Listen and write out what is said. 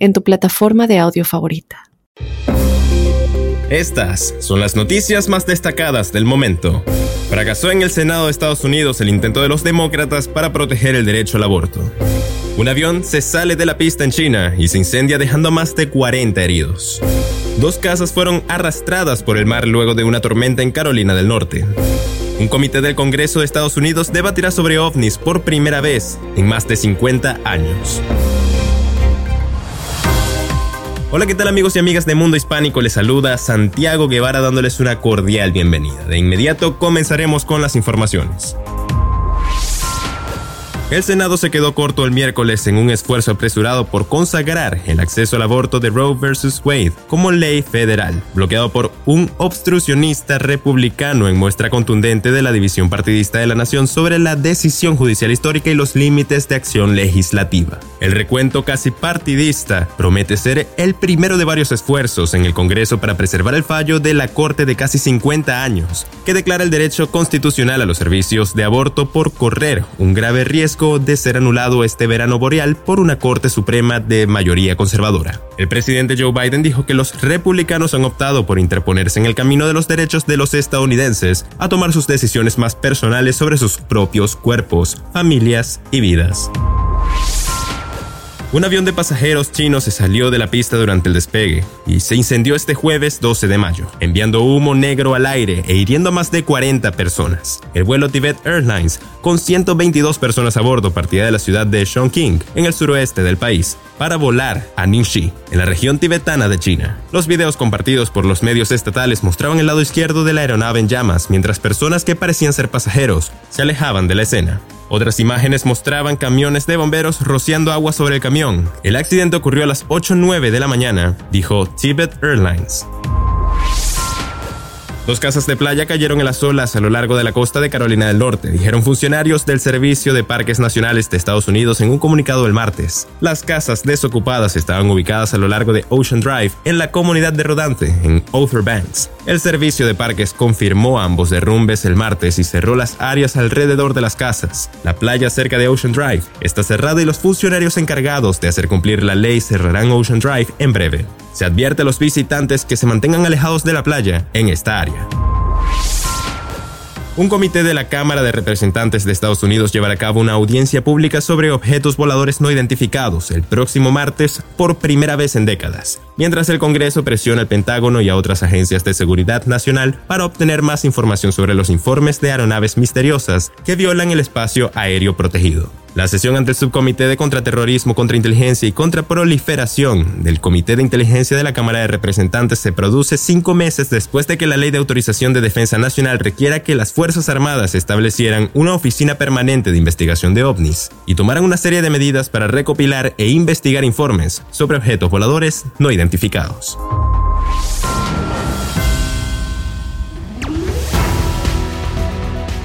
en tu plataforma de audio favorita. Estas son las noticias más destacadas del momento. Fracasó en el Senado de Estados Unidos el intento de los demócratas para proteger el derecho al aborto. Un avión se sale de la pista en China y se incendia dejando más de 40 heridos. Dos casas fueron arrastradas por el mar luego de una tormenta en Carolina del Norte. Un comité del Congreso de Estados Unidos debatirá sobre ovnis por primera vez en más de 50 años. Hola, ¿qué tal amigos y amigas de Mundo Hispánico? Les saluda Santiago Guevara dándoles una cordial bienvenida. De inmediato comenzaremos con las informaciones. El Senado se quedó corto el miércoles en un esfuerzo apresurado por consagrar el acceso al aborto de Roe vs. Wade como ley federal, bloqueado por un obstruccionista republicano en muestra contundente de la división partidista de la nación sobre la decisión judicial histórica y los límites de acción legislativa. El recuento casi partidista promete ser el primero de varios esfuerzos en el Congreso para preservar el fallo de la Corte de casi 50 años, que declara el derecho constitucional a los servicios de aborto por correr un grave riesgo de ser anulado este verano boreal por una Corte Suprema de mayoría conservadora. El presidente Joe Biden dijo que los republicanos han optado por interponerse en el camino de los derechos de los estadounidenses a tomar sus decisiones más personales sobre sus propios cuerpos, familias y vidas. Un avión de pasajeros chino se salió de la pista durante el despegue y se incendió este jueves 12 de mayo, enviando humo negro al aire e hiriendo a más de 40 personas. El vuelo Tibet Airlines, con 122 personas a bordo, partía de la ciudad de Chongqing, en el suroeste del país, para volar a Ningxi, en la región tibetana de China. Los videos compartidos por los medios estatales mostraban el lado izquierdo de la aeronave en llamas, mientras personas que parecían ser pasajeros se alejaban de la escena. Otras imágenes mostraban camiones de bomberos rociando agua sobre el camión. El accidente ocurrió a las 8.09 de la mañana, dijo Tibet Airlines. Dos casas de playa cayeron en las olas a lo largo de la costa de Carolina del Norte, dijeron funcionarios del Servicio de Parques Nacionales de Estados Unidos en un comunicado el martes. Las casas desocupadas estaban ubicadas a lo largo de Ocean Drive, en la comunidad de Rodante, en Outer Banks. El Servicio de Parques confirmó ambos derrumbes el martes y cerró las áreas alrededor de las casas. La playa cerca de Ocean Drive está cerrada y los funcionarios encargados de hacer cumplir la ley cerrarán Ocean Drive en breve. Se advierte a los visitantes que se mantengan alejados de la playa en esta área. Un comité de la Cámara de Representantes de Estados Unidos llevará a cabo una audiencia pública sobre objetos voladores no identificados el próximo martes por primera vez en décadas, mientras el Congreso presiona al Pentágono y a otras agencias de seguridad nacional para obtener más información sobre los informes de aeronaves misteriosas que violan el espacio aéreo protegido. La sesión ante el Subcomité de Contraterrorismo, Contrainteligencia y Contraproliferación del Comité de Inteligencia de la Cámara de Representantes se produce cinco meses después de que la Ley de Autorización de Defensa Nacional requiera que las Fuerzas Armadas establecieran una oficina permanente de investigación de ovnis y tomaran una serie de medidas para recopilar e investigar informes sobre objetos voladores no identificados.